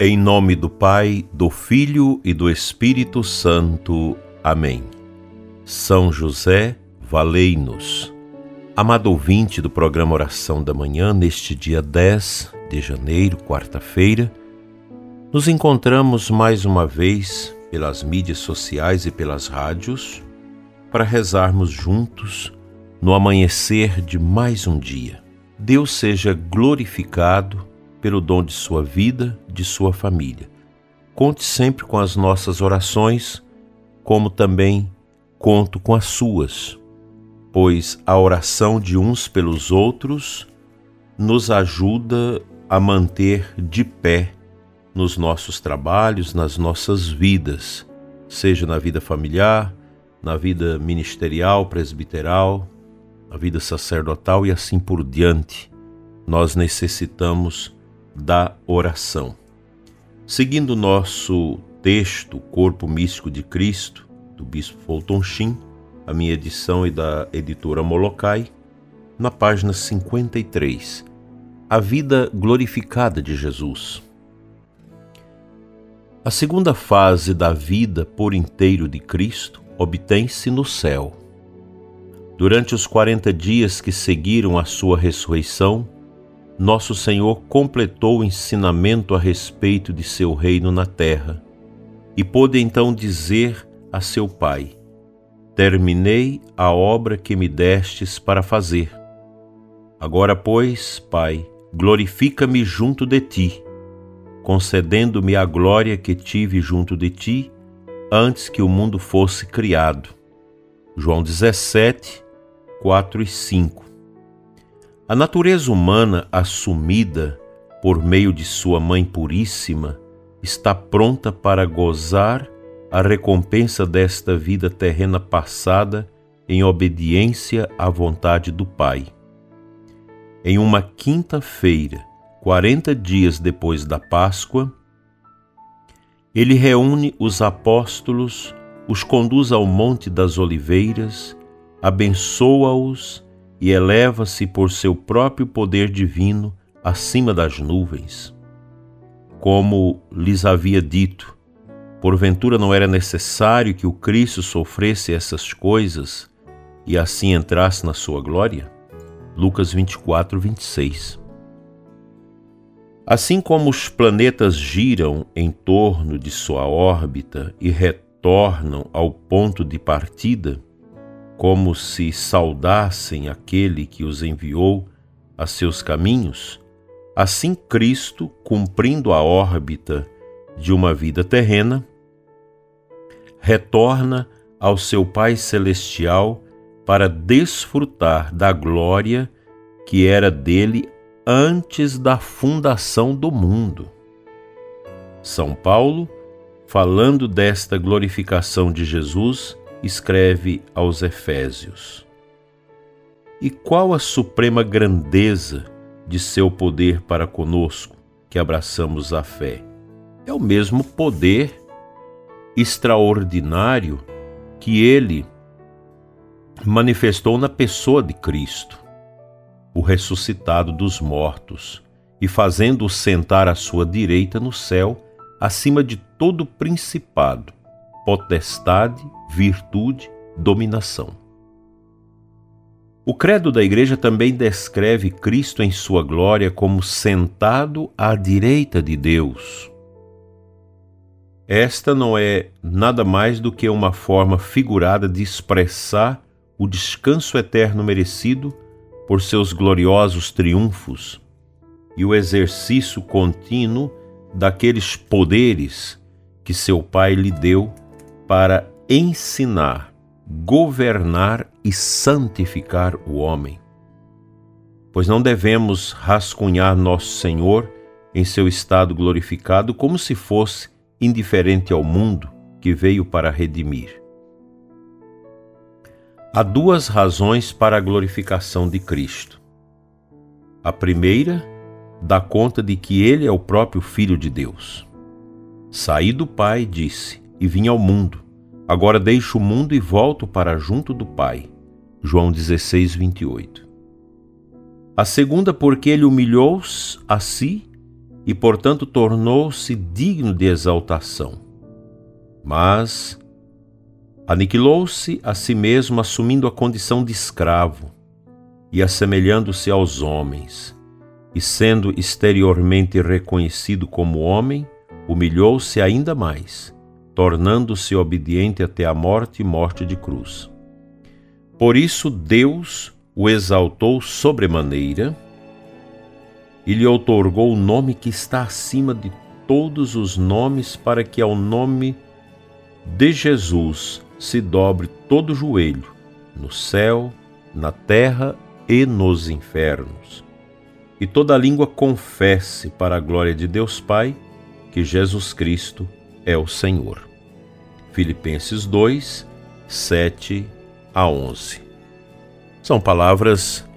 Em nome do Pai, do Filho e do Espírito Santo. Amém. São José, valei-nos. Amado ouvinte do programa Oração da Manhã, neste dia 10 de janeiro, quarta-feira, nos encontramos mais uma vez pelas mídias sociais e pelas rádios para rezarmos juntos no amanhecer de mais um dia. Deus seja glorificado pelo dom de sua vida, de sua família. Conte sempre com as nossas orações, como também conto com as suas, pois a oração de uns pelos outros nos ajuda a manter de pé nos nossos trabalhos, nas nossas vidas, seja na vida familiar, na vida ministerial, presbiteral, na vida sacerdotal e assim por diante. Nós necessitamos da oração. Seguindo nosso texto Corpo Místico de Cristo, do Bispo Fulton Sheen, a minha edição e da editora Molokai, na página 53, A Vida Glorificada de Jesus. A segunda fase da vida por inteiro de Cristo obtém-se no céu. Durante os quarenta dias que seguiram a sua ressurreição, nosso Senhor completou o ensinamento a respeito de seu reino na terra e pôde então dizer a seu Pai: Terminei a obra que me destes para fazer. Agora, pois, Pai, glorifica-me junto de ti, concedendo-me a glória que tive junto de ti antes que o mundo fosse criado. João 17, 4 e 5 a natureza humana assumida por meio de sua Mãe Puríssima está pronta para gozar a recompensa desta vida terrena passada em obediência à vontade do Pai. Em uma quinta-feira, quarenta dias depois da Páscoa, ele reúne os apóstolos, os conduz ao Monte das Oliveiras, abençoa-os e eleva-se por seu próprio poder divino acima das nuvens. Como lhes havia dito, porventura não era necessário que o Cristo sofresse essas coisas e assim entrasse na sua glória? Lucas 24, 26. Assim como os planetas giram em torno de sua órbita e retornam ao ponto de partida, como se saudassem aquele que os enviou a seus caminhos, assim Cristo, cumprindo a órbita de uma vida terrena, retorna ao seu Pai Celestial para desfrutar da glória que era dele antes da fundação do mundo. São Paulo, falando desta glorificação de Jesus, escreve aos Efésios. E qual a suprema grandeza de seu poder para conosco, que abraçamos a fé? É o mesmo poder extraordinário que ele manifestou na pessoa de Cristo, o ressuscitado dos mortos, e fazendo-o sentar à sua direita no céu, acima de todo principado, potestade, virtude, dominação. O credo da Igreja também descreve Cristo em sua glória como sentado à direita de Deus. Esta não é nada mais do que uma forma figurada de expressar o descanso eterno merecido por seus gloriosos triunfos e o exercício contínuo daqueles poderes que seu Pai lhe deu para ensinar, governar e santificar o homem. Pois não devemos rascunhar nosso Senhor em seu estado glorificado como se fosse indiferente ao mundo que veio para redimir. Há duas razões para a glorificação de Cristo. A primeira dá conta de que ele é o próprio Filho de Deus. Saí do Pai, disse, e vim ao mundo. Agora deixo o mundo e volto para junto do Pai. João 16, 28. A segunda, porque ele humilhou-se a si e, portanto, tornou-se digno de exaltação. Mas aniquilou-se a si mesmo, assumindo a condição de escravo e assemelhando-se aos homens, e sendo exteriormente reconhecido como homem, humilhou-se ainda mais, tornando-se obediente até a morte e morte de cruz. Por isso Deus o exaltou sobremaneira e lhe outorgou o nome que está acima de todos os nomes, para que ao nome de Jesus se dobre todo joelho, no céu, na terra e nos infernos. E toda língua confesse para a glória de Deus Pai que Jesus Cristo é o Senhor. Filipenses 2, 7 a 11. São palavras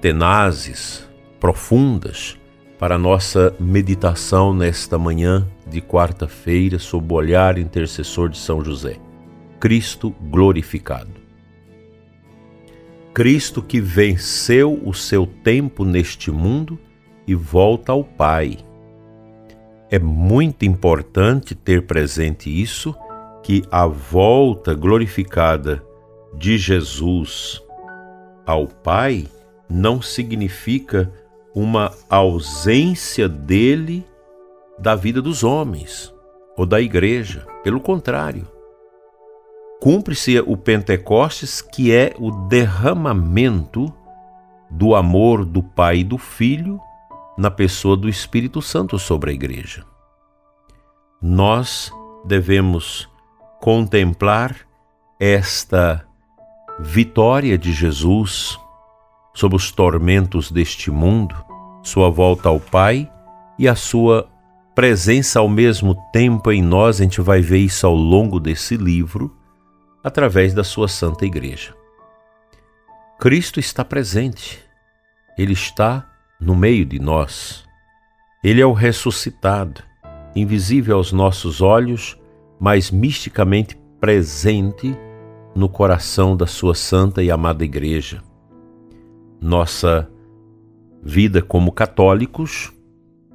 tenazes, profundas, para nossa meditação nesta manhã de quarta-feira sob o olhar intercessor de São José. Cristo glorificado. Cristo que venceu o seu tempo neste mundo e volta ao Pai. É muito importante ter presente isso, que a volta glorificada de Jesus ao Pai não significa uma ausência dele da vida dos homens ou da igreja. Pelo contrário, cumpre-se o Pentecostes, que é o derramamento do amor do Pai e do Filho na pessoa do Espírito Santo sobre a igreja. Nós devemos contemplar esta vitória de Jesus sobre os tormentos deste mundo, sua volta ao Pai e a sua presença ao mesmo tempo em nós, a gente vai ver isso ao longo desse livro, através da sua Santa Igreja. Cristo está presente, Ele está no meio de nós. Ele é o ressuscitado, invisível aos nossos olhos, mas misticamente presente no coração da sua santa e amada Igreja. Nossa vida como católicos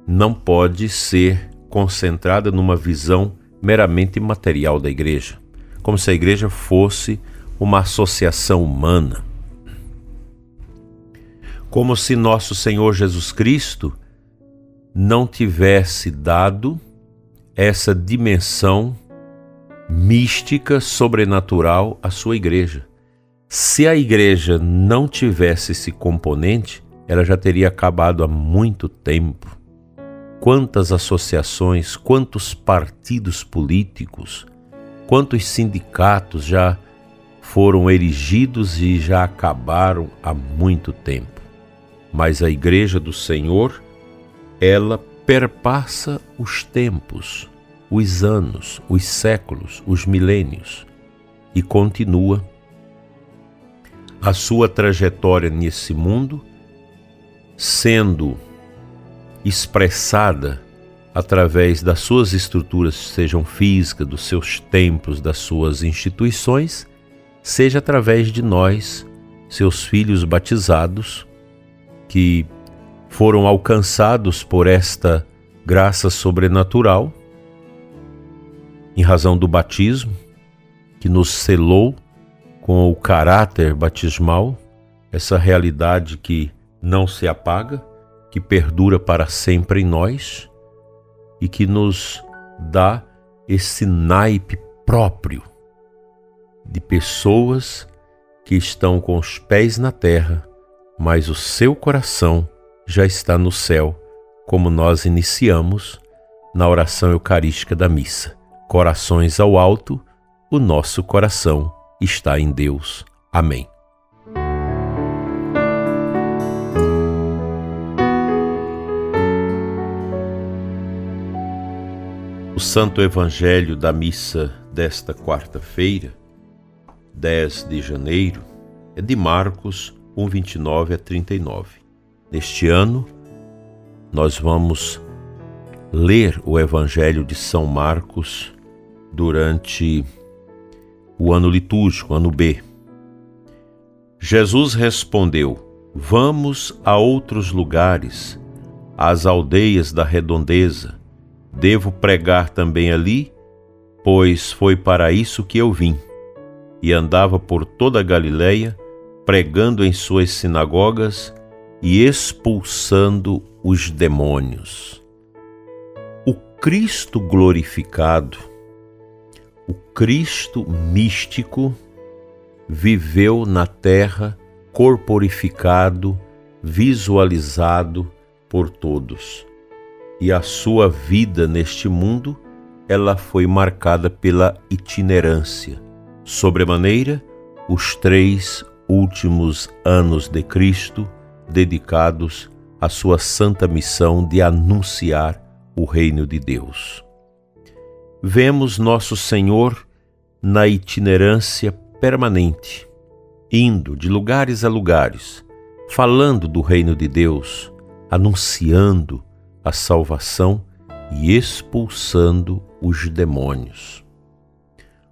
não pode ser concentrada numa visão meramente material da Igreja, como se a Igreja fosse uma associação humana. Como se nosso Senhor Jesus Cristo não tivesse dado essa dimensão mística, sobrenatural à sua igreja. Se a igreja não tivesse esse componente, ela já teria acabado há muito tempo. Quantas associações, quantos partidos políticos, quantos sindicatos já foram erigidos e já acabaram há muito tempo. Mas a Igreja do Senhor, ela perpassa os tempos, os anos, os séculos, os milênios. E continua a sua trajetória nesse mundo sendo expressada através das suas estruturas, sejam físicas, dos seus templos, das suas instituições, seja através de nós, seus filhos batizados, que foram alcançados por esta graça sobrenatural em razão do batismo, que nos selou com o caráter batismal, essa realidade que não se apaga, que perdura para sempre em nós e que nos dá esse naipe próprio de pessoas que estão com os pés na terra, mas o seu coração já está no céu, como nós iniciamos na oração eucarística da missa corações ao alto, o nosso coração está em Deus. Amém. O Santo Evangelho da missa desta quarta-feira, 10 de janeiro, é de Marcos 1, 29 a 39. Neste ano, nós vamos ler o Evangelho de São Marcos durante o ano litúrgico, ano B. Jesus respondeu: Vamos a outros lugares, às aldeias da redondeza. Devo pregar também ali, pois foi para isso que eu vim. E andava por toda a Galiléia, pregando em suas sinagogas e expulsando os demônios. O Cristo glorificado, o Cristo místico, viveu na terra corporificado, visualizado por todos. E a sua vida neste mundo, ela foi marcada pela itinerância. Sobremaneira, os três últimos anos de Cristo dedicados à sua santa missão de anunciar o reino de Deus. Vemos nosso Senhor na itinerância permanente, indo de lugares a lugares, falando do reino de Deus, anunciando a salvação e expulsando os demônios.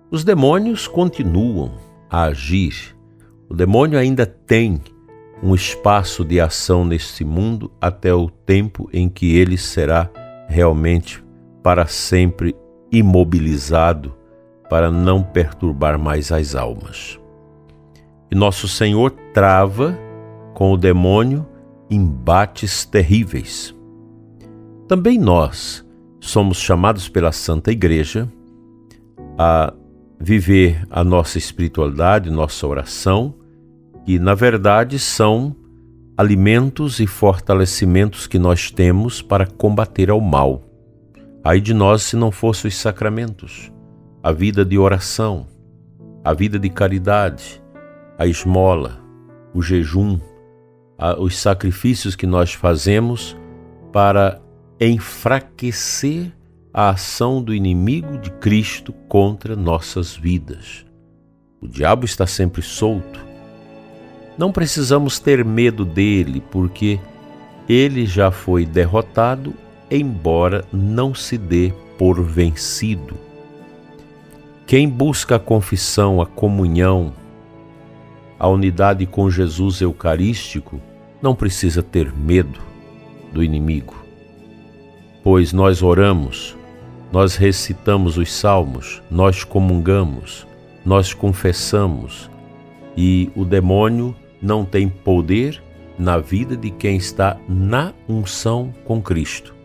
Os demônios continuam a agir. O demônio ainda tem um espaço de ação neste mundo até o tempo em que ele será realmente para sempre imobilizado para não perturbar mais as almas. E nosso Senhor trava com o demônio embates terríveis. Também nós somos chamados pela Santa Igreja a viver a nossa espiritualidade, nossa oração, que na verdade são alimentos e fortalecimentos que nós temos para combater ao mal. Aí de nós se não fossem os sacramentos a vida de oração, a vida de caridade, a esmola, o jejum, a, os sacrifícios que nós fazemos para enfraquecer a ação do inimigo de Cristo contra nossas vidas. O diabo está sempre solto. Não precisamos ter medo dele, porque ele já foi derrotado, embora não se dê por vencido. Quem busca a confissão, a comunhão, a unidade com Jesus Eucarístico, não precisa ter medo do inimigo, pois nós oramos, nós recitamos os salmos, nós comungamos, nós confessamos e o demônio não tem poder na vida de quem está na unção com Cristo.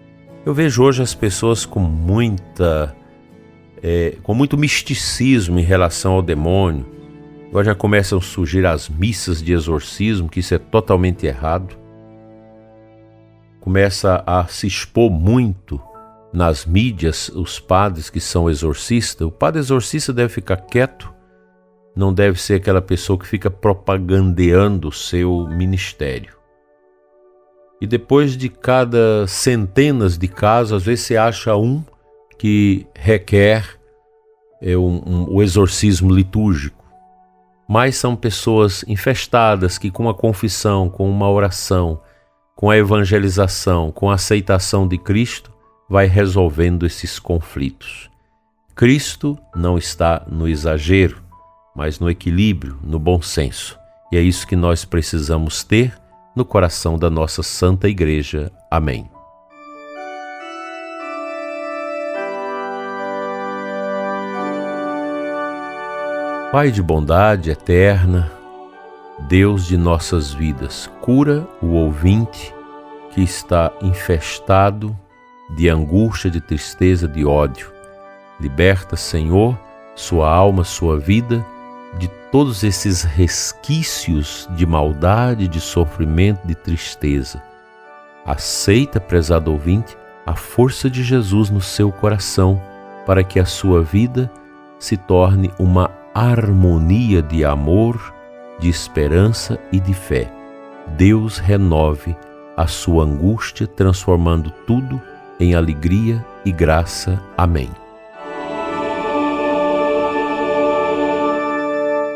Eu vejo hoje as pessoas com muita é, com muito misticismo em relação ao demônio. Agora já começam a surgir as missas de exorcismo, que isso é totalmente errado. Começa a se expor muito nas mídias os padres que são exorcistas. O padre exorcista deve ficar quieto, não deve ser aquela pessoa que fica propagandeando o seu ministério. E depois de cada centenas de casos, às vezes você acha um que requer é, um, um, o exorcismo litúrgico, mas são pessoas infestadas que, com a confissão, com uma oração, com a evangelização, com a aceitação de Cristo, vai resolvendo esses conflitos. Cristo não está no exagero, mas no equilíbrio, no bom senso. E é isso que nós precisamos ter no coração da nossa Santa Igreja. Amém. Pai de bondade eterna, Deus de nossas vidas, cura o ouvinte que está infestado de angústia, de tristeza, de ódio. Liberta, Senhor, sua alma, sua vida todos esses resquícios de maldade, de sofrimento, de tristeza. Aceita, prezado ouvinte, a força de Jesus no seu coração para que a sua vida se torne uma harmonia de amor, de esperança e de fé. Deus renove a sua angústia, transformando tudo em alegria e graça. Amém.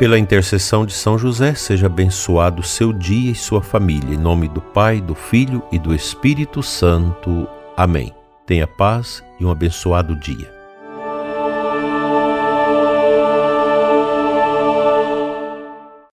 Pela intercessão de São José, seja abençoado seu dia e sua família. Em nome do Pai, do Filho e do Espírito Santo. Amém. Tenha paz e um abençoado dia.